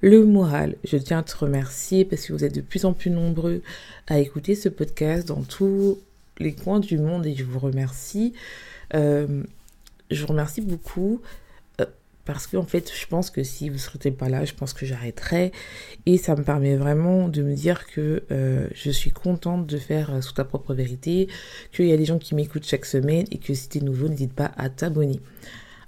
le moral. Je tiens à te remercier parce que vous êtes de plus en plus nombreux à écouter ce podcast dans tous les coins du monde et je vous remercie. Euh, je vous remercie beaucoup euh, parce qu'en fait, je pense que si vous ne serez pas là, je pense que j'arrêterai et ça me permet vraiment de me dire que euh, je suis contente de faire sous ta propre vérité, qu'il y a des gens qui m'écoutent chaque semaine et que si tu es nouveau, n'hésite pas à t'abonner.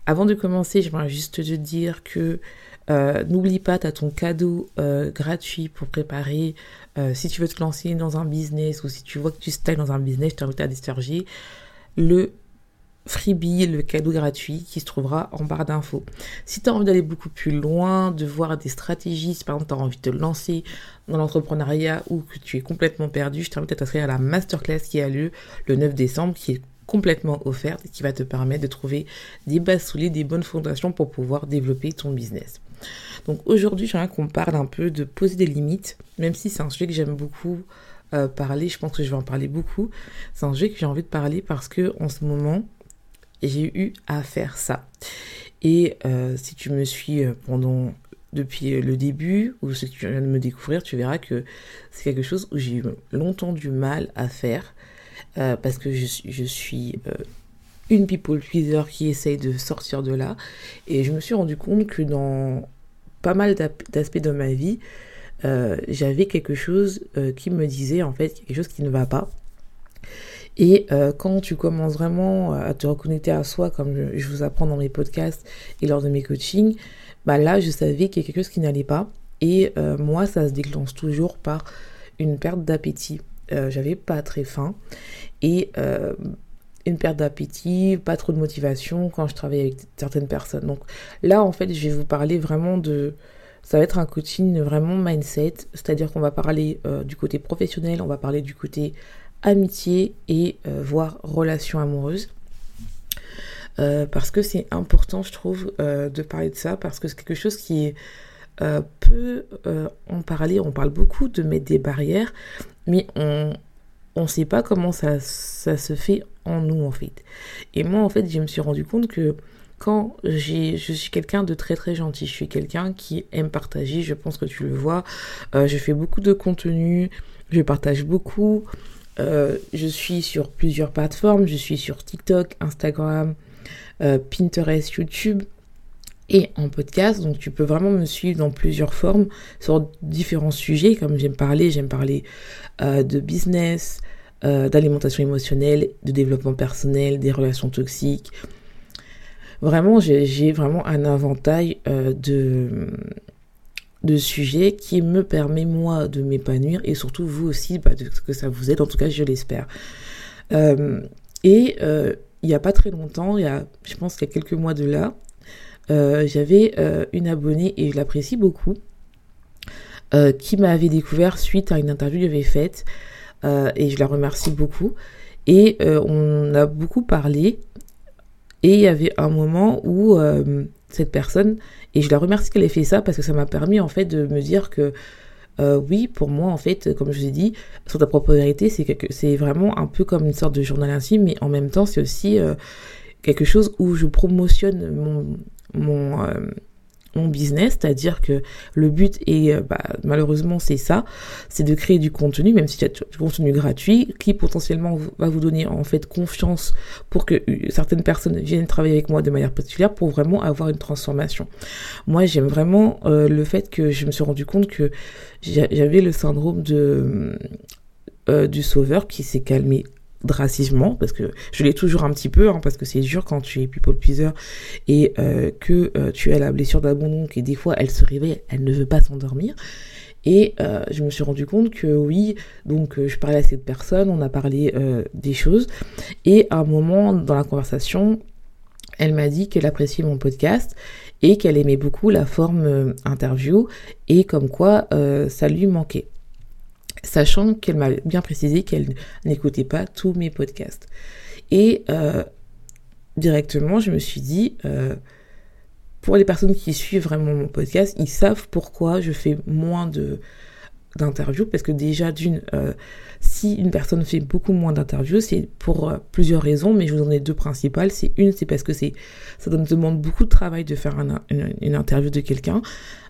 Avant de commencer, j'aimerais juste te dire que euh, n'oublie pas, tu as ton cadeau euh, gratuit pour préparer. Euh, si tu veux te lancer dans un business ou si tu vois que tu styles dans un business, je t'invite à décharger le freebie, le cadeau gratuit qui se trouvera en barre d'infos. Si tu as envie d'aller beaucoup plus loin, de voir des stratégies, si par exemple tu as envie de te lancer dans l'entrepreneuriat ou que tu es complètement perdu, je t'invite à t'inscrire à la masterclass qui a lieu le 9 décembre, qui est complètement offerte qui va te permettre de trouver des bases solides, des bonnes fondations pour pouvoir développer ton business. Donc aujourd'hui, j'aimerais qu'on parle un peu de poser des limites, même si c'est un sujet que j'aime beaucoup euh, parler, je pense que je vais en parler beaucoup. C'est un sujet que j'ai envie de parler parce que en ce moment, j'ai eu à faire ça. Et euh, si tu me suis euh, pendant depuis le début ou si tu viens de me découvrir, tu verras que c'est quelque chose où j'ai eu longtemps du mal à faire parce que je, suis une people pleaser qui essaye de sortir de là. Et je me suis rendu compte que dans pas mal d'aspects de ma vie, euh, j'avais quelque chose euh, qui me disait en fait quelque chose qui ne va pas. Et euh, quand tu commences vraiment à te reconnecter à soi, comme je, vous apprends dans mes podcasts et lors de mes coachings, bah là je savais qu'il y a quelque chose qui n'allait pas. Et moi ça se déclenche toujours par une perte d'appétit. J'avais pas très faim. Et une perte d'appétit, pas trop de motivation quand je travaille avec certaines personnes. Donc là, en fait, je vais vous parler vraiment de... Ça va être un coaching vraiment mindset, c'est-à-dire qu'on va parler euh, du côté professionnel, on va parler du côté amitié et euh, voire relation amoureuse. Euh, parce que c'est important, je trouve, de parler de ça, parce que c'est quelque chose qui est peu en parler. On parle beaucoup de mettre des barrières, mais on, ne sait pas comment ça, ça se fait en nous en fait. Et moi en fait je me suis rendu compte que quand j'ai, je suis quelqu'un de très très gentil, je suis quelqu'un qui aime partager, je pense que tu le vois, euh, je fais beaucoup de contenu, je partage beaucoup, euh, je suis sur plusieurs plateformes, je suis sur TikTok, Instagram, euh, Pinterest, YouTube et en podcast. Donc tu peux vraiment me suivre dans plusieurs formes sur différents sujets. Comme j'aime parler, j'aime parler de business, euh, d'alimentation émotionnelle, de développement personnel, des relations toxiques. Vraiment, j'ai vraiment un inventaire euh, de, de sujets qui me permet moi de m'épanouir et surtout vous aussi bah, de, que ça vous aide, en tout cas je l'espère. Euh, et il n'y a pas très longtemps, il y a, je pense qu'il y a quelques mois de là, j'avais une abonnée et je l'apprécie beaucoup, qui m'avait découvert suite à une interview que j'avais faite euh, et je la remercie beaucoup. Et euh, on a beaucoup parlé et il y avait un moment où euh, cette personne, et je la remercie qu'elle ait fait ça parce que ça m'a permis en fait de me dire que oui, pour moi, en fait, comme je vous ai dit, sur ta propre vérité, c'est c'est vraiment un peu comme une sorte de journal intime, mais en même temps, c'est aussi quelque chose où je promotionne mon, mon mon business, c'est-à-dire que le but est, euh, bah, malheureusement, c'est ça, c'est de créer du contenu, même si y a du contenu gratuit, qui potentiellement va vous donner en fait confiance pour que euh, certaines personnes viennent travailler avec moi de manière particulière pour vraiment avoir une transformation. Moi, j'aime vraiment euh, le fait que je me suis rendu compte que j'avais le syndrome de du sauveur qui s'est calmé drastiquement parce que je l'ai toujours un petit peu hein, parce que c'est dur quand tu es people pleaser et euh, que euh, tu as la blessure d'abandon et des fois elle se réveille elle ne veut pas s'endormir. Et euh, je me suis rendu compte que oui donc je parlais à cette personne on a parlé des choses. Et à un moment dans la conversation elle m'a dit qu'elle appréciait mon podcast et qu'elle aimait beaucoup la forme interview et comme quoi ça lui manquait sachant qu'elle m'a bien précisé qu'elle n'écoutait pas tous mes podcasts. Et euh, directement, je me suis dit, euh, pour les personnes qui suivent vraiment mon podcast, ils savent pourquoi je fais moins d'interviews parce que déjà d'une euh, si une personne fait beaucoup moins d'interviews c'est pour plusieurs raisons mais je vous en ai deux principales c'est une c'est parce que c'est ça demande beaucoup de travail de faire une, interview de quelqu'un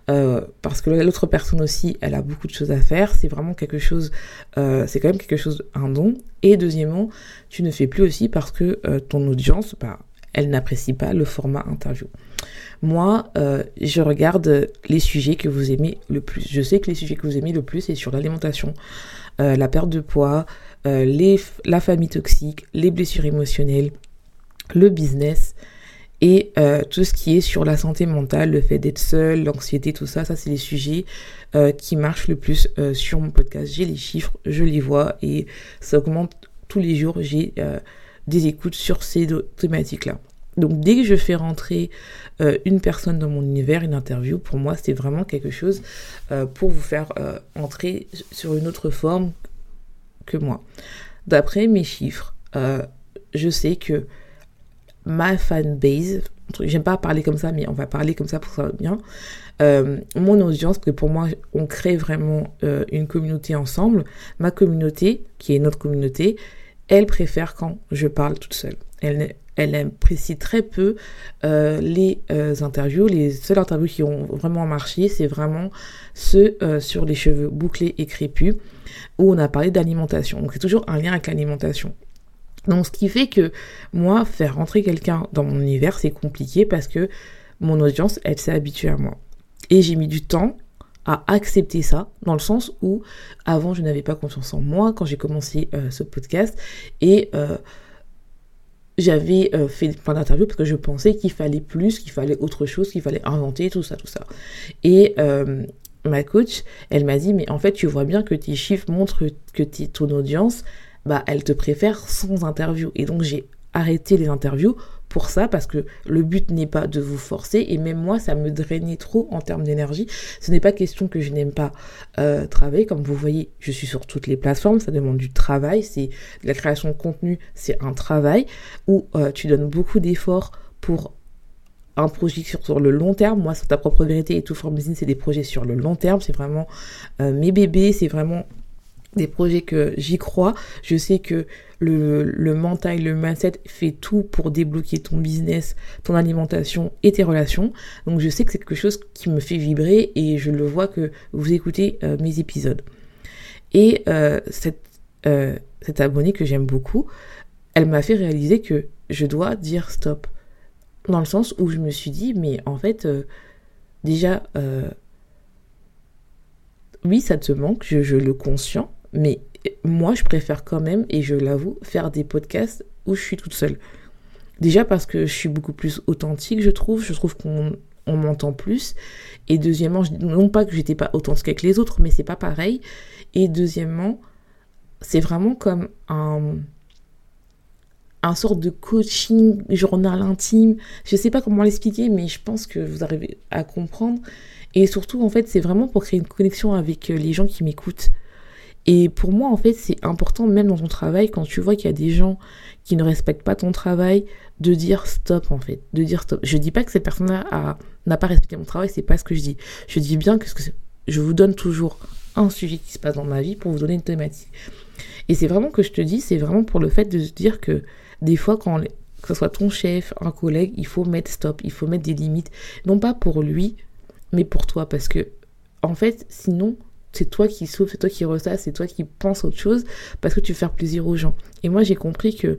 euh, parce que l'autre personne aussi, elle a beaucoup de choses à faire. C'est vraiment quelque chose, euh, c'est quand même quelque chose, un don. Et deuxièmement, tu ne fais plus aussi parce que euh, ton audience, bah, elle n'apprécie pas le format interview. Moi, je regarde les sujets que vous aimez le plus. Je sais que les sujets que vous aimez le plus, c'est sur l'alimentation, la perte de poids, la famille toxique, les blessures émotionnelles, le business, et euh, tout ce qui est sur la santé mentale, le fait d'être seul, l'anxiété, tout ça, ça c'est les sujets euh, qui marchent le plus euh, sur mon podcast. J'ai les chiffres, je les vois et ça augmente tous les jours. J'ai des écoutes sur ces thématiques-là. Donc dès que je fais rentrer une personne dans mon univers, une interview, pour moi c'est vraiment quelque chose pour vous faire entrer sur une autre forme que moi. D'après mes chiffres, je sais que ma fanbase, j'aime pas parler comme ça, mais on va parler comme ça pour ça bien. Euh, mon audience, parce que pour moi, on crée vraiment euh, une communauté ensemble. Ma communauté, qui est notre communauté, elle préfère quand je parle toute seule. Elle, elle apprécie très peu euh, les interviews. Les seules interviews qui ont vraiment marché, c'est vraiment ceux sur les cheveux bouclés et crépus, où on a parlé d'alimentation. Donc c'est toujours un lien avec l'alimentation. Donc ce qui fait que moi, faire rentrer quelqu'un dans mon univers, c'est compliqué parce que mon audience, elle s'est habituée à moi. Et j'ai mis du temps à accepter ça, dans le sens où avant je n'avais pas confiance en moi quand j'ai commencé euh, ce podcast et euh, j'avais euh, fait plein d'interviews parce que je pensais qu'il fallait plus, qu'il fallait autre chose, qu'il fallait inventer, tout ça, tout ça. Et ma coach, elle m'a dit, mais en fait, tu vois bien que tes chiffres montrent que ton audience, bah, elle te préfère sans interview. Et donc, j'ai arrêté les interviews pour ça parce que le but n'est pas de vous forcer et même moi ça me drainait trop en termes d'énergie. Ce n'est pas question que je n'aime pas euh, travailler comme vous voyez, je suis sur toutes les plateformes, ça demande du travail, c'est la création de contenu, c'est un travail où euh, tu donnes beaucoup d'efforts pour un projet sur, le long terme. Moi, sur ta propre vérité et tout for business, c'est des projets sur le long terme. C'est vraiment euh, mes bébés, c'est vraiment des projets que j'y crois. Je sais que le, le mental, le mindset fait tout pour débloquer ton business, ton alimentation et tes relations. Donc je sais que c'est quelque chose qui me fait vibrer et je le vois que vous écoutez euh, mes épisodes. Et euh, cette, euh, cette abonnée que j'aime beaucoup, elle m'a fait réaliser que je dois dire stop. Dans le sens où je me suis dit, mais en fait, déjà, oui, ça te manque, je, je le conscient, mais moi, je préfère quand même, et je l'avoue, faire des podcasts où je suis toute seule. Déjà parce que je suis beaucoup plus authentique, je trouve. Je trouve qu'on m'entend plus. Et deuxièmement, non pas que j'étais pas authentique avec les autres, mais c'est pas pareil. Et deuxièmement, c'est vraiment comme un un sorte de coaching journal intime. Je sais pas comment l'expliquer, mais je pense que vous arrivez à comprendre. Et surtout, en fait, c'est vraiment pour créer une connexion avec les gens qui m'écoutent. Et pour moi, en fait, c'est important, même dans ton travail, quand tu vois qu'il y a des gens qui ne respectent pas ton travail, de dire stop, en fait. De dire stop. Je dis pas que cette personne-là n'a pas respecté mon travail, c'est pas ce que je dis. Je dis bien que, je vous donne toujours un sujet qui se passe dans ma vie pour vous donner une thématique. Et c'est vraiment que je te dis, c'est vraiment pour le fait de se dire que des fois, quand que ce soit ton chef, un collègue, il faut mettre stop, il faut mettre des limites. Non pas pour lui, mais pour toi, parce que, en fait, sinon, c'est toi qui souffres, c'est toi qui ressasse, c'est toi qui penses autre chose, parce que tu veux faire plaisir aux gens. Et moi, j'ai compris que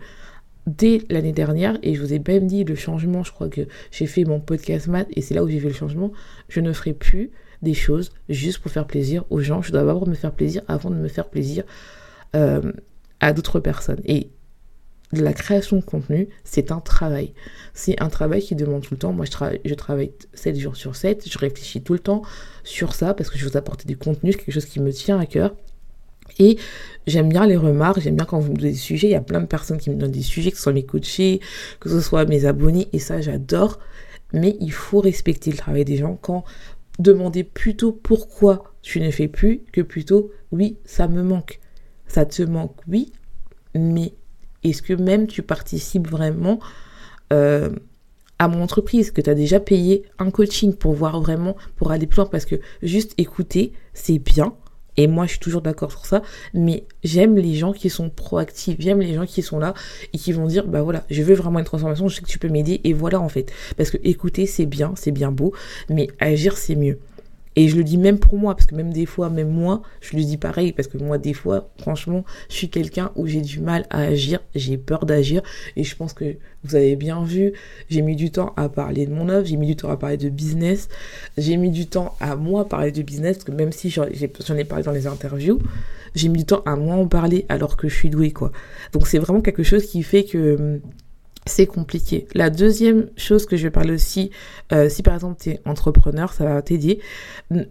dès l'année dernière, et je vous ai même dit le changement, je crois que j'ai fait mon podcast mat, et c'est là où j'ai fait le changement, je ne ferai plus des choses juste pour faire plaisir aux gens. Je dois d'abord me faire plaisir avant de me faire plaisir euh, à d'autres personnes. Et la création de contenu, c'est un travail. C'est un travail qui demande tout le temps. Moi, je, travaille, je travaille 7 jours sur 7. Je réfléchis tout le temps sur ça parce que je veux apporter du contenu, quelque chose qui me tient à cœur. Et j'aime bien les remarques, j'aime bien quand vous me donnez des sujets. Il y a plein de personnes qui me donnent des sujets, que ce soit mes coachés, que ce soit mes abonnés, et ça, j'adore. Mais il faut respecter le travail des gens quand demander plutôt pourquoi tu ne fais plus que plutôt oui, ça me manque. Ça te manque, oui, mais est-ce que même tu participes vraiment euh, à mon entreprise, que tu as déjà payé un coaching pour voir vraiment, pour aller plus loin, parce que juste écouter, c'est bien. Et moi, je suis toujours d'accord sur ça. Mais j'aime les gens qui sont proactifs. J'aime les gens qui sont là et qui vont dire, bah voilà, je veux vraiment une transformation. Je sais que tu peux m'aider. Et voilà, en fait. Parce que écouter, c'est bien, c'est bien beau. Mais agir, c'est mieux. Et je le dis même pour moi, parce que même des fois, même moi, je le dis pareil, parce que moi, des fois, franchement, je suis quelqu'un où j'ai du mal à agir, j'ai peur d'agir, et je pense que vous avez bien vu, j'ai mis du temps à parler de mon œuvre, j'ai mis du temps à parler de business, j'ai mis du temps à moi parler de business, parce que même si j'en ai parlé dans les interviews, j'ai mis du temps à moi en parler alors que je suis douée, quoi. Donc c'est vraiment quelque chose qui fait que c'est compliqué. La deuxième chose que je vais parler aussi, euh, si par exemple tu es entrepreneur, ça va t'aider,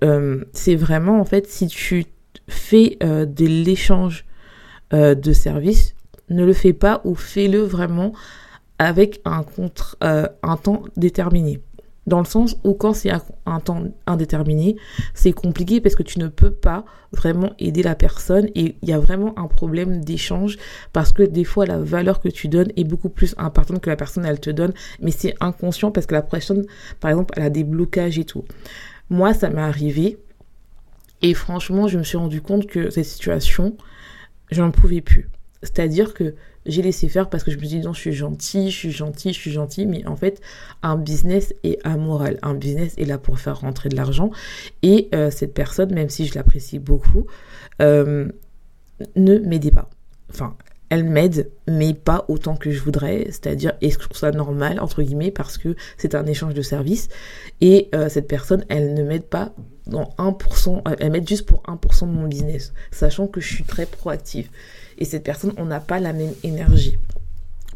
euh, c'est vraiment en fait si tu fais euh, de l'échange de services, ne le fais pas ou fais-le vraiment avec un, contre, un temps déterminé. Dans le sens où quand c'est un, temps indéterminé, c'est compliqué parce que tu ne peux pas vraiment aider la personne et il y a vraiment un problème d'échange parce que des fois la valeur que tu donnes est beaucoup plus importante que la personne elle te donne, mais c'est inconscient parce que la personne, par exemple, elle a des blocages et tout. Moi, ça m'est arrivé et franchement, je me suis rendu compte que cette situation, je n'en pouvais plus. C'est-à-dire que j'ai laissé faire parce que je me suis dit non, je suis gentil, je suis gentil, je suis gentil, mais en fait, un business est amoral. Un business est là pour faire rentrer de l'argent. Et euh, cette personne, même si je l'apprécie beaucoup, euh, ne m'aidait pas. Enfin, elle m'aide, mais pas autant que je voudrais. C'est-à-dire, est-ce que je trouve ça normal, entre guillemets, parce que c'est un échange de services? Et euh, cette personne, elle ne m'aide pas dans 1%, elle m'aide juste pour 1% de mon business, sachant que je suis très proactive et cette personne, on n'a pas la même énergie.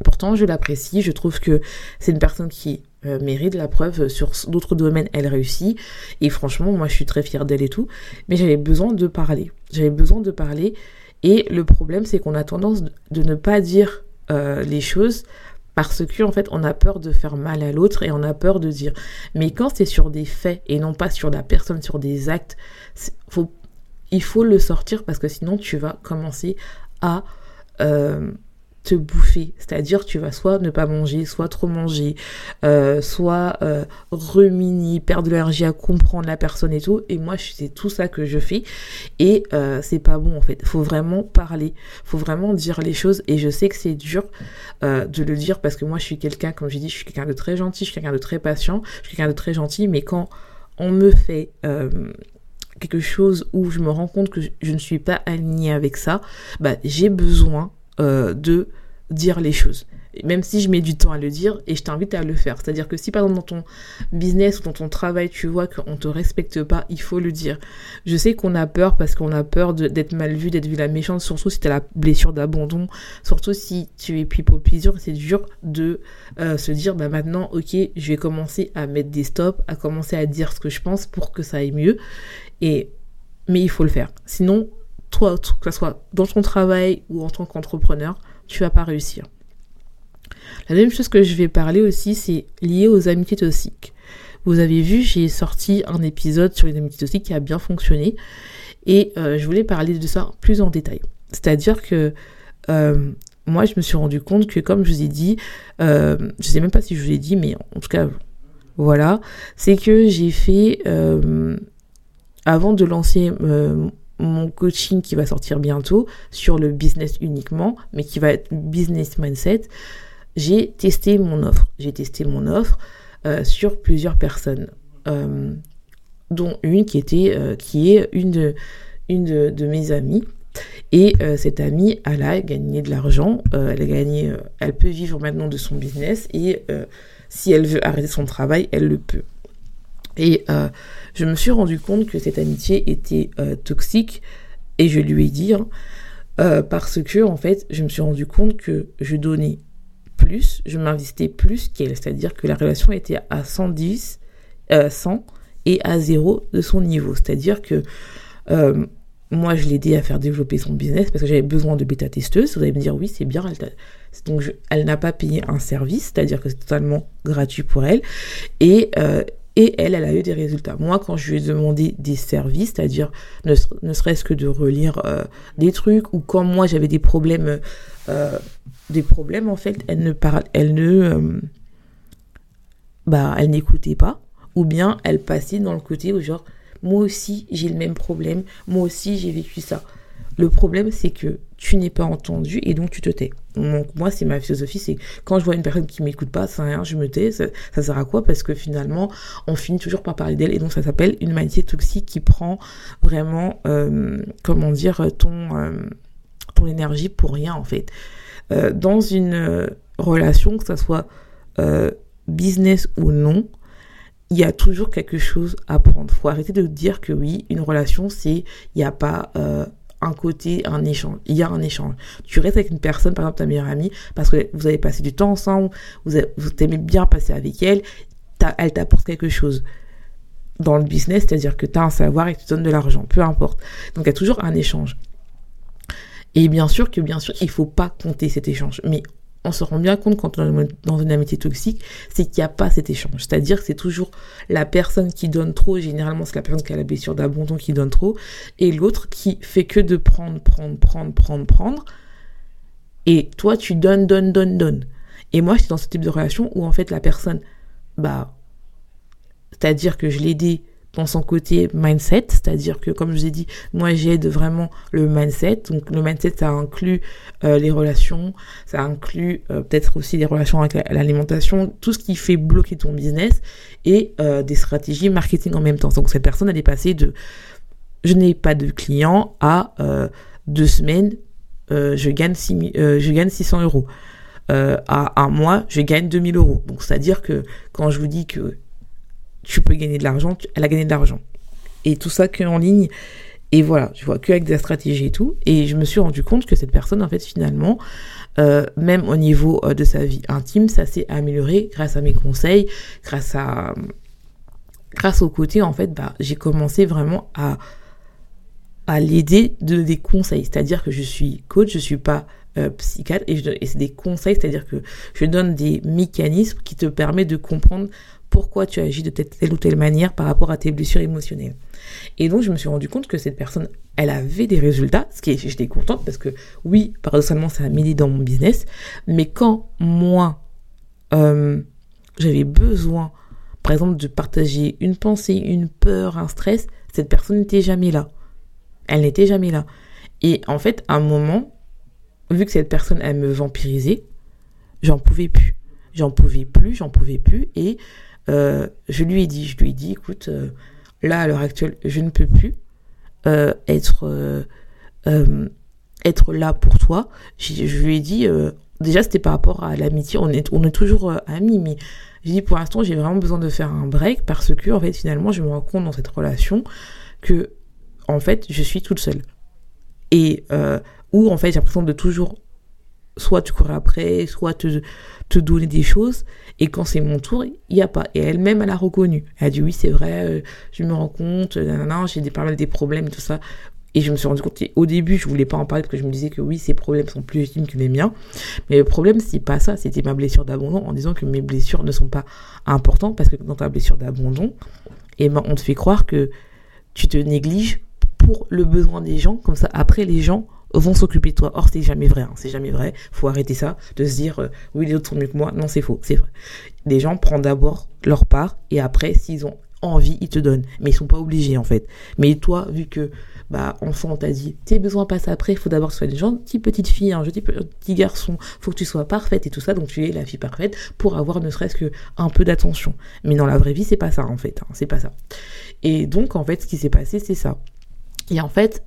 Pourtant, je l'apprécie, je trouve que c'est une personne qui euh, mérite la preuve sur d'autres domaines, elle réussit. Et franchement, moi, je suis très fière d'elle et tout. Mais j'avais besoin de parler. J'avais besoin de parler. Et le problème, c'est qu'on a tendance de ne pas dire euh, les choses parce que en fait on a peur de faire mal à l'autre et on a peur de dire mais quand c'est sur des faits et non pas sur la personne sur des actes il faut le sortir parce que sinon tu vas commencer euh, te bouffer. C'est-à-dire tu vas soit ne pas manger, soit trop manger, euh, soit euh, remini, perdre de l'énergie à comprendre la personne et tout. Et moi, c'est tout ça que je fais. Et euh, c'est pas bon en fait. Faut vraiment parler. Faut vraiment dire les choses. Et je sais que c'est dur de le dire parce que moi, je suis quelqu'un, comme j'ai dit, je suis quelqu'un de très gentil, je suis quelqu'un de très patient, je suis quelqu'un de très gentil. Mais quand on me fait quelque chose où je me rends compte que je ne suis pas alignée avec ça, bah, j'ai besoin euh, de dire les choses. Même si je mets du temps à le dire et je t'invite à le faire. C'est-à-dire que si par exemple dans ton business ou dans ton travail tu vois qu'on te respecte pas, il faut le dire. Je sais qu'on a peur parce qu'on a peur d'être mal vu, d'être vu la méchante, surtout si tu as la blessure d'abandon, surtout si tu es people pleaser, c'est dur de euh, se dire bah maintenant ok je vais commencer à mettre des stops, à commencer à dire ce que je pense pour que ça aille mieux. Et, mais il faut le faire. Sinon, toi, que ce soit dans ton travail ou en tant qu'entrepreneur, tu vas pas réussir. La deuxième chose que je vais parler aussi, c'est lié aux amitiés toxiques. Vous avez vu, j'ai sorti un épisode sur les amitiés toxiques qui a bien fonctionné et euh, je voulais parler de ça plus en détail. C'est-à-dire que euh, moi, je me suis rendu compte que, comme je vous ai dit, euh, je sais même pas si je vous ai dit, mais en tout cas, voilà, c'est que j'ai fait avant de lancer euh, mon coaching qui va sortir bientôt sur le business uniquement, mais qui va être business mindset, j'ai testé mon offre. J'ai testé mon offre euh, sur plusieurs personnes. Euh, dont une qui était, qui est une de, mes amies. Et cette amie, elle a gagné de l'argent, elle a gagné, elle peut vivre maintenant de son business et si elle veut arrêter son travail, elle le peut. Et je me suis rendu compte que cette amitié était toxique et je lui ai dit, hein, euh, parce que, en fait, je me suis rendu compte que je donnais plus, je m'investais plus qu'elle. C'est-à-dire que la relation était à 110, 100 euh, et à 0 de son niveau. C'est-à-dire que euh, moi, je l'ai aidé à faire développer son business parce que j'avais besoin de bêta-testeuse. Vous allez me dire, oui, c'est bien. Elle n'a pas payé un service, c'est-à-dire que c'est totalement gratuit pour elle. Et et elle, elle a eu des résultats. Moi, quand je lui ai demandé des services, c'est-à-dire ne, serait-ce que de relire euh, des trucs, ou quand moi j'avais des problèmes, euh, des problèmes en fait, elle ne parle, euh, bah, elle n'écoutait pas, ou bien elle passait dans le côté où genre, moi aussi j'ai le même problème, moi aussi j'ai vécu ça. Le problème, c'est que tu n'es pas entendu et donc tu te tais. Donc moi, c'est ma philosophie, c'est quand je vois une personne qui m'écoute pas, ça rien, je me tais. Ça, sert à quoi? Parce que finalement, on finit toujours par parler d'elle et donc ça s'appelle une humanité toxique qui prend vraiment, euh, comment dire, ton euh, ton énergie pour rien en fait. Euh, dans une relation, que ça soit business ou non, il y a toujours quelque chose à prendre. Faut arrêter de dire que oui, une relation, c'est il n'y a pas un côté, un échange. Il y a un échange. Tu restes avec une personne, par exemple ta meilleure amie, parce que vous avez passé du temps ensemble, vous, vous aimez bien passer avec elle, elle t'apporte quelque chose dans le business, c'est-à-dire que tu as un savoir et tu donnes de l'argent, peu importe. Donc il y a toujours un échange. Et bien sûr que bien sûr, il faut pas compter cet échange. Mais on se rend bien compte quand on est dans une amitié toxique, c'est qu'il n'y a pas cet échange. C'est-à-dire que c'est toujours la personne qui donne trop, généralement c'est la personne qui a la blessure d'abandon qui donne trop, et l'autre qui fait que de prendre, prendre, prendre, prendre, prendre. Et toi, tu donnes, donnes, donnes, donnes. Et moi, je suis dans ce type de relation où en fait la personne, bah, c'est-à-dire que je l'ai aidé dans son côté mindset, c'est-à-dire que comme je vous ai dit, moi j'aide vraiment le mindset. Donc le mindset ça inclut euh, les relations, ça inclut euh, peut-être aussi les relations avec l'alimentation, tout ce qui fait bloquer ton business et euh, des stratégies marketing en même temps. Donc cette personne elle est passée de je n'ai pas de clients à deux semaines je gagne je gagne 600 euros. à un mois, je gagne 2000 euros. Donc, c'est-à-dire que quand je vous dis que tu peux gagner de l'argent, elle a gagné de l'argent. Et tout ça que en ligne. Et voilà, je vois que avec des stratégies et tout. Et je me suis rendu compte que cette personne, en fait, finalement, euh, même au niveau euh, de sa vie intime, ça s'est amélioré grâce à mes conseils, grâce à, grâce au côté, en fait, bah, j'ai commencé vraiment à, à l'aider de des conseils. C'est-à-dire que je suis coach, je suis pas euh, psychiatre et c'est des conseils, c'est-à-dire que je donne des mécanismes qui te permettent de comprendre pourquoi tu agis de telle ou telle manière par rapport à tes blessures émotionnelles. Et donc, je me suis rendu compte que cette personne, elle avait des résultats, ce qui est, j'étais contente parce que oui, paradoxalement, ça a m'aidé dans mon business. Mais quand moi, euh, j'avais besoin, par exemple, de partager une pensée, une peur, un stress, cette personne n'était jamais là. Elle n'était jamais là. Et en fait, à un moment, vu que cette personne, elle me vampirisait, j'en pouvais plus. J'en pouvais plus, j'en pouvais plus. Et euh, je lui ai dit, je lui ai dit, écoute, euh, là à l'heure actuelle, je ne peux plus euh, être être là pour toi. Je, lui ai dit, déjà c'était par rapport à l'amitié, on est on est toujours amis, mais j'ai dit pour l'instant j'ai vraiment besoin de faire un break parce que en fait finalement je me rends compte dans cette relation que en fait je suis toute seule et où en fait j'ai l'impression de toujours soit tu cours après, soit te, te donner des choses. Et quand c'est mon tour, il n'y a pas. Et elle-même, elle a reconnu. Elle a dit oui, c'est vrai, euh, je me rends compte, j'ai des, pas mal des problèmes tout ça. Et je me suis rendu compte, au début, je voulais pas en parler parce que je me disais que oui, ces problèmes sont plus légitimes que les miens. Mais le problème, c'est pas ça, c'était ma blessure d'abandon en disant que mes blessures ne sont pas importantes parce que dans ta blessure d'abandon, et eh ben, on te fait croire que tu te négliges pour le besoin des gens. Comme ça, après, les gens vont s'occuper de toi. Or, c'est jamais vrai. Hein. C'est jamais vrai. Faut arrêter ça, de se dire euh, oui les autres sont mieux que moi. Non, c'est faux. C'est vrai. Les gens prennent d'abord leur part et après, s'ils ont envie, ils te donnent. Mais ils sont pas obligés, en fait. Mais toi, vu que, bah, enfant, on t'a dit, tes besoins passent après, il faut d'abord que tu sois une gentille petite fille, un petit petit garçon, faut que tu sois parfaite et tout ça, donc tu es la fille parfaite pour avoir ne serait-ce que un peu d'attention. Mais dans la vraie vie, c'est pas ça, en fait. Hein, c'est pas ça. Et donc, en fait, ce qui s'est passé, c'est ça. Et en fait,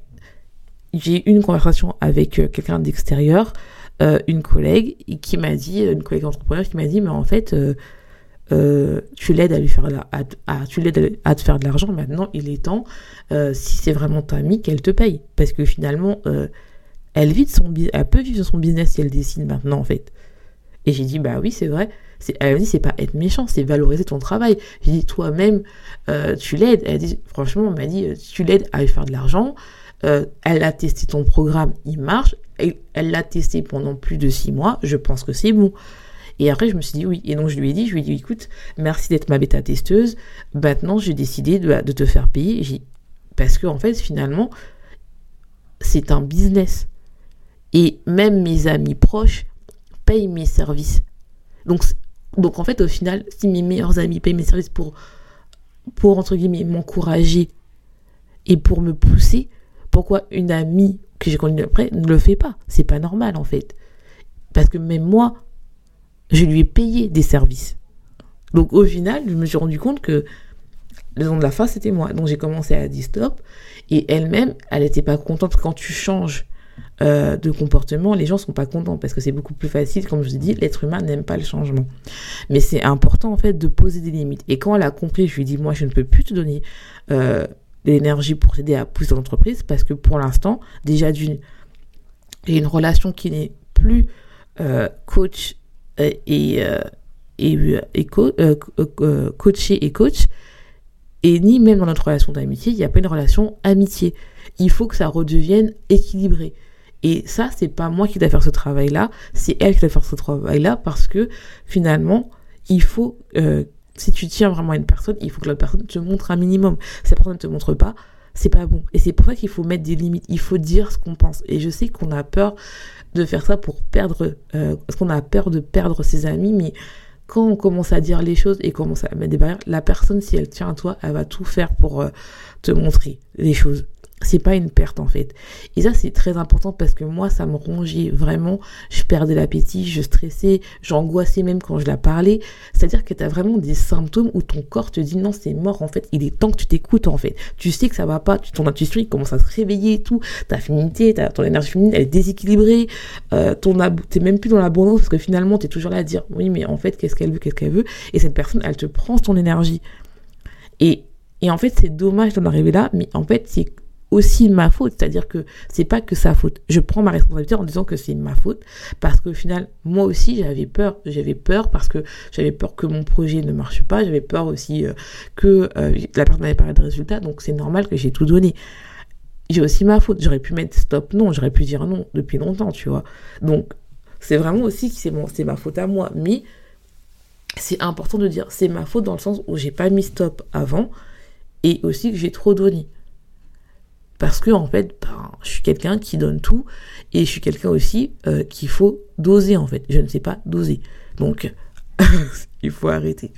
j'ai eu une conversation avec euh, quelqu'un d'extérieur, euh, une collègue, qui m'a dit, une collègue entrepreneur qui m'a dit, mais en fait, euh, tu l'aides à lui faire tu l'aides à, te faire de l'argent. Maintenant, il est temps, si c'est vraiment ta amie, qu'elle te paye, parce que finalement, elle vit de son, elle peut vivre de son business si elle dessine maintenant en fait. Et j'ai dit bah oui c'est vrai. Elle m'a dit c'est pas être méchant, c'est valoriser ton travail. J'ai dit toi-même tu l'aides. Elle dit franchement elle m'a dit tu l'aides à lui faire de l'argent. Elle a testé ton programme, il marche. Et elle l'a testé pendant plus de six mois. Je pense que c'est bon. Et après, je me suis dit oui. Et donc, je lui ai dit, je lui ai dit, écoute, merci d'être ma bêta testeuse. Maintenant, j'ai décidé de, de, te faire payer. Parce que, en fait, finalement, c'est un business. Et même mes amis proches payent mes services. Donc, donc en fait, au final, si mes meilleurs amis payent mes services pour, pour entre guillemets, m'encourager et pour me pousser, pourquoi une amie que j'ai connue après ne le fait pas C'est pas normal, en fait. Parce que même moi, je lui ai payé des services. Donc au final, je me suis rendu compte que le nom de la face, c'était moi. Donc j'ai commencé à dire stop. Et elle-même, elle n'était pas contente quand tu changes euh, de comportement. Les gens sont pas contents parce que c'est beaucoup plus facile. Comme je vous ai dit, l'être humain n'aime pas le changement. Mais c'est important en fait de poser des limites. Et quand elle a compris, je lui dit, moi, je ne peux plus te donner euh, l'énergie pour t'aider à pousser ton entreprise parce que pour l'instant, déjà d'une, j'ai une relation qui n'est plus euh, coach euh, et, euh, et, euh, et coacher et coach, et ni même dans notre relation d'amitié, il n'y a pas une relation amitié. Il faut que ça redevienne équilibré. Et ça, c'est pas moi qui dois faire ce travail-là, c'est elle qui doit faire ce travail-là parce que finalement, il faut, si tu tiens vraiment à une personne, il faut que la personne te montre un minimum. Si la personne ne te montre pas, c'est pas bon. Et c'est pour ça qu'il faut mettre des limites. Il faut dire ce qu'on pense. Et je sais qu'on a peur de faire ça pour perdre, euh, parce qu'on a peur de perdre ses amis, mais quand on commence à dire les choses et commence à mettre des barrières, la personne, si elle tient à toi, elle va tout faire pour euh, te montrer les choses c'est pas une perte en fait. Et ça c'est très important parce que moi ça me rongeait vraiment, je perdais l'appétit, je stressais, j'angoissais même quand je la parlais. C'est-à-dire que tu as vraiment des symptômes où ton corps te dit non c'est mort en fait, il est temps que tu t'écoutes en fait. Tu sais que ça va pas, ton intuition il commence à se réveiller et tout, ta féminité, ton énergie féminine elle est déséquilibrée, euh, ton t'es même plus dans l'abondance parce que finalement tu es toujours là à dire oui mais en fait qu'est-ce qu'elle veut, qu'est-ce qu'elle veut? Et cette personne elle te prend ton énergie. Et, et en fait c'est dommage d'en arriver là, mais en fait c'est aussi ma faute, c'est-à-dire que c'est pas que sa faute. Je prends ma responsabilité en disant que c'est ma faute parce qu'au final, moi aussi, j'avais peur. J'avais peur parce que j'avais peur que mon projet ne marche pas. J'avais peur aussi euh, que euh, la personne n'avait pas de résultat. Donc c'est normal que j'ai tout donné. J'ai aussi ma faute. J'aurais pu mettre stop non. J'aurais pu dire non depuis longtemps, tu vois. Donc c'est vraiment aussi que c'est c'est ma faute à moi. Mais c'est important de dire c'est ma faute dans le sens où j'ai pas mis stop avant et aussi que j'ai trop donné. Parce que en fait, ben, je suis quelqu'un qui donne tout et je suis quelqu'un aussi euh, qu'il faut doser en fait. Je ne sais pas doser. Donc, il faut arrêter.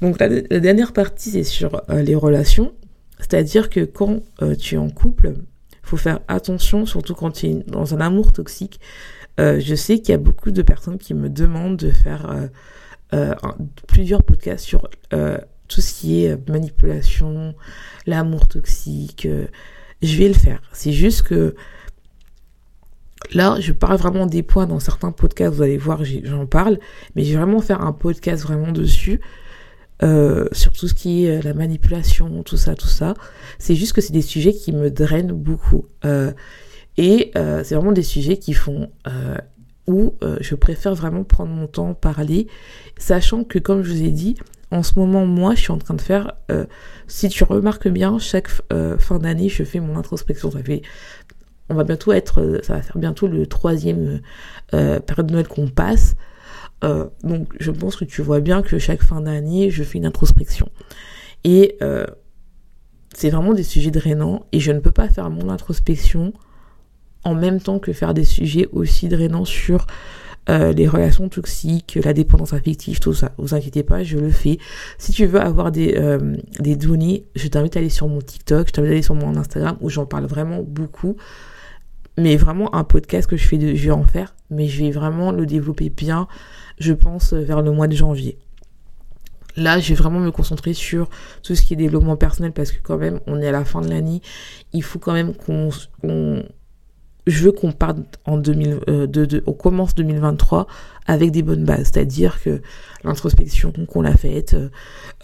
Donc la, dernière partie, c'est sur euh, les relations. C'est-à-dire que quand euh, tu es en couple, faut faire attention, surtout quand tu es dans un amour toxique. je sais qu'il y a beaucoup de personnes qui me demandent de faire plusieurs podcasts sur tout ce qui est manipulation, l'amour toxique, euh, je vais le faire. C'est juste que là, je parle vraiment des points dans certains podcasts, vous allez voir, j'en parle, mais je vais vraiment faire un podcast vraiment dessus. Euh, sur tout ce qui est euh, la manipulation, tout ça, tout ça. C'est juste que c'est des sujets qui me drainent beaucoup. et c'est vraiment des sujets qui font où je préfère vraiment prendre mon temps, parler, sachant que comme je vous ai dit, en ce moment, moi, je suis en train de faire, euh, si tu remarques bien, chaque euh, fin d'année, je fais mon introspection. Ça fait, on va bientôt être, euh, ça va faire bientôt le troisième période de Noël qu'on passe. donc, je pense que tu vois bien que chaque fin d'année, je fais une introspection. Et c'est vraiment des sujets drainants et je ne peux pas faire mon introspection en même temps que faire des sujets aussi drainants sur euh, les relations toxiques, la dépendance affective, tout ça. Vous inquiétez pas, je le fais. Si tu veux avoir des, euh, des données, je t'invite à aller sur mon TikTok, je t'invite à aller sur mon Instagram où j'en parle vraiment beaucoup. Mais vraiment un podcast que je fais de, je vais en faire, mais je vais vraiment le développer bien, je pense, vers le mois de janvier. Là, je vais vraiment me concentrer sur tout ce qui est développement personnel parce que quand même, on est à la fin de l'année. Il faut quand même qu'on je veux qu'on parte en 2000, euh, commence 2023 avec des bonnes bases, c'est-à-dire que l'introspection qu'on l'a faite, euh,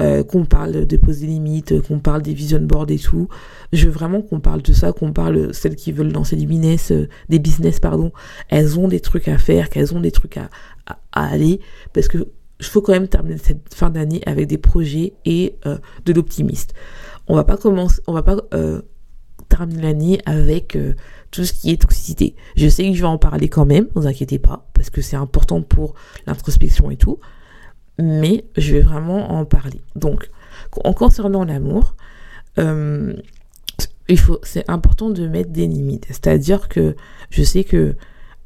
euh, qu'on parle de poser limites, qu'on parle des vision boards et tout. Je veux vraiment qu'on parle de ça, qu'on parle celles qui veulent lancer des business, des business pardon, elles ont des trucs à faire, qu'elles ont des trucs à, à, aller, parce que il faut quand même terminer cette fin d'année avec des projets et de l'optimiste. On va pas commencer, on va pas terminer l'année avec tout ce qui est toxicité. Je sais que je vais en parler quand même, ne vous inquiétez pas, parce que c'est important pour l'introspection et tout, mais je vais vraiment en parler. Donc, en concernant l'amour, euh, c'est important de mettre des limites. C'est-à-dire que je sais que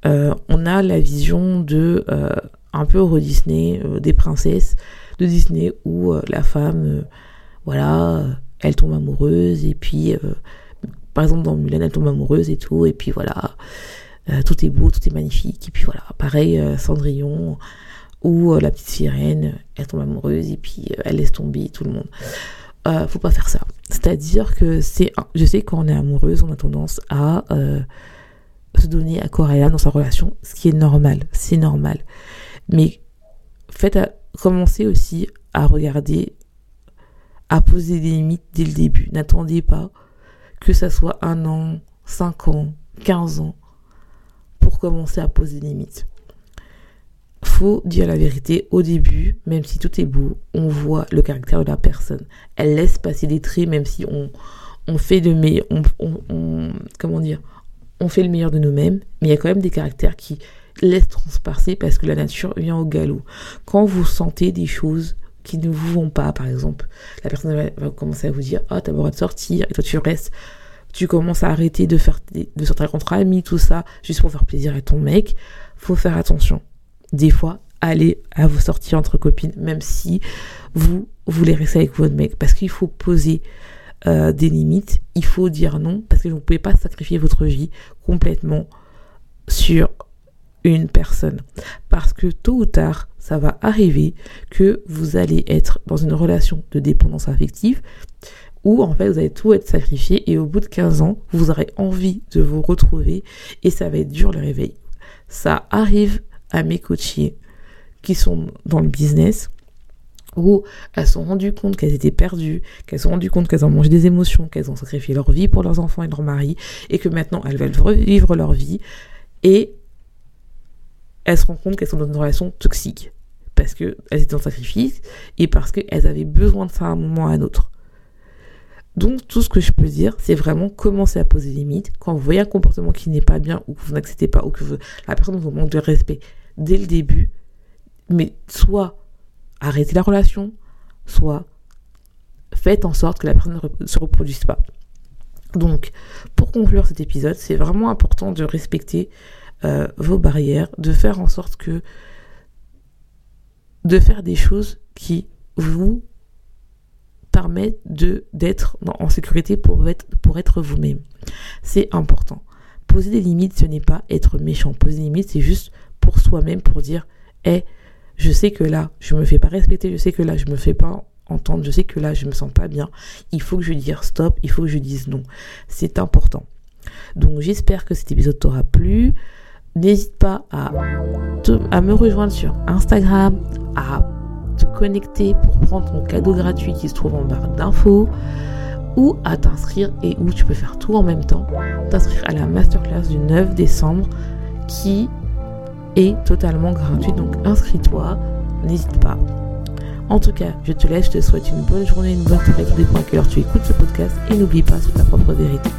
euh, on a la vision de euh, un peu Euro Disney, des princesses de Disney où la femme, voilà, elle tombe amoureuse et puis par exemple dans Mulan elle tombe amoureuse et tout et puis voilà. Euh, tout est beau tout est magnifique et puis voilà. Pareil euh, Cendrillon ou euh, la petite sirène elle tombe amoureuse et puis elle laisse tomber tout le monde. Faut pas faire ça. C'est à dire que c'est je sais quand on est amoureuse on a tendance à se donner à corps et dans sa relation ce qui est normal. C'est normal. Mais faites à commencer aussi à regarder à poser des limites dès le début. N'attendez pas que ça soit un an, cinq ans, quinze ans, pour commencer à poser des limites. Faut dire la vérité au début, même si tout est beau, on voit le caractère de la personne. Elle laisse passer des traits, même si on, on fait de meilleur, on, comment dire, on fait le meilleur de nous-mêmes, mais il y a quand même des caractères qui laissent transparaître parce que la nature vient au galop. Quand vous sentez des choses qui ne vous vont pas, par exemple. La personne va, commencer à vous dire, ah, oh, t'as le droit de sortir, et toi tu restes, tu commences à arrêter de faire, de sortir contre amis, tout ça, juste pour faire plaisir à ton mec. Faut faire attention. Des fois, allez à vos sorties entre copines, même si vous voulez rester avec votre mec, parce qu'il faut poser euh, des limites, il faut dire non, parce que vous ne pouvez pas sacrifier votre vie complètement sur une personne. Parce que tôt ou tard, ça va arriver que vous allez être dans une relation de dépendance affective où en fait vous allez tout être sacrifié et au bout de 15 ans, vous aurez envie de vous retrouver et ça va être dur le réveil. Ça arrive à mes coachés qui sont dans le business où elles se sont rendues compte qu'elles étaient perdues, qu'elles se sont rendues compte qu'elles ont mangé des émotions, qu'elles ont sacrifié leur vie pour leurs enfants et leur mari et que maintenant elles veulent revivre leur vie et elles se rendent compte qu'elles sont dans une relation toxique parce qu'elles étaient en sacrifice et parce qu'elles avaient besoin de ça à un moment ou à un autre. Donc tout ce que je peux dire, c'est vraiment commencer à poser des limites. Quand vous voyez un comportement qui n'est pas bien ou que vous n'acceptez pas ou que la personne vous manque de respect dès le début, mais soit arrêtez la relation, soit faites en sorte que la personne ne se reproduise pas. Donc, pour conclure cet épisode, c'est vraiment important de respecter euh, vos barrières, de faire en sorte que de faire des choses qui vous permettent de d'être en sécurité pour être pour être vous-même. C'est important. Poser des limites, ce n'est pas être méchant. Poser des limites, c'est juste pour soi-même pour dire, hé, je sais que là, je me fais pas respecter, je sais que là, je me fais pas entendre, je sais que là, je me sens pas bien. Il faut que je dise stop, il faut que je dise non. C'est important. Donc j'espère que cet épisode t'aura plu. N'hésite pas à, me rejoindre sur Instagram, à te connecter pour prendre ton cadeau gratuit qui se trouve en barre d'infos ou à t'inscrire et où tu peux faire tout en même temps, t'inscrire à la masterclass du 9 décembre qui est totalement gratuite. Donc inscris-toi, n'hésite pas. En tout cas, je te laisse, je te souhaite une bonne journée, une bonne soirée, tout dépend à quelle heure tu écoutes ce podcast et n'oublie pas sur ta propre vérité.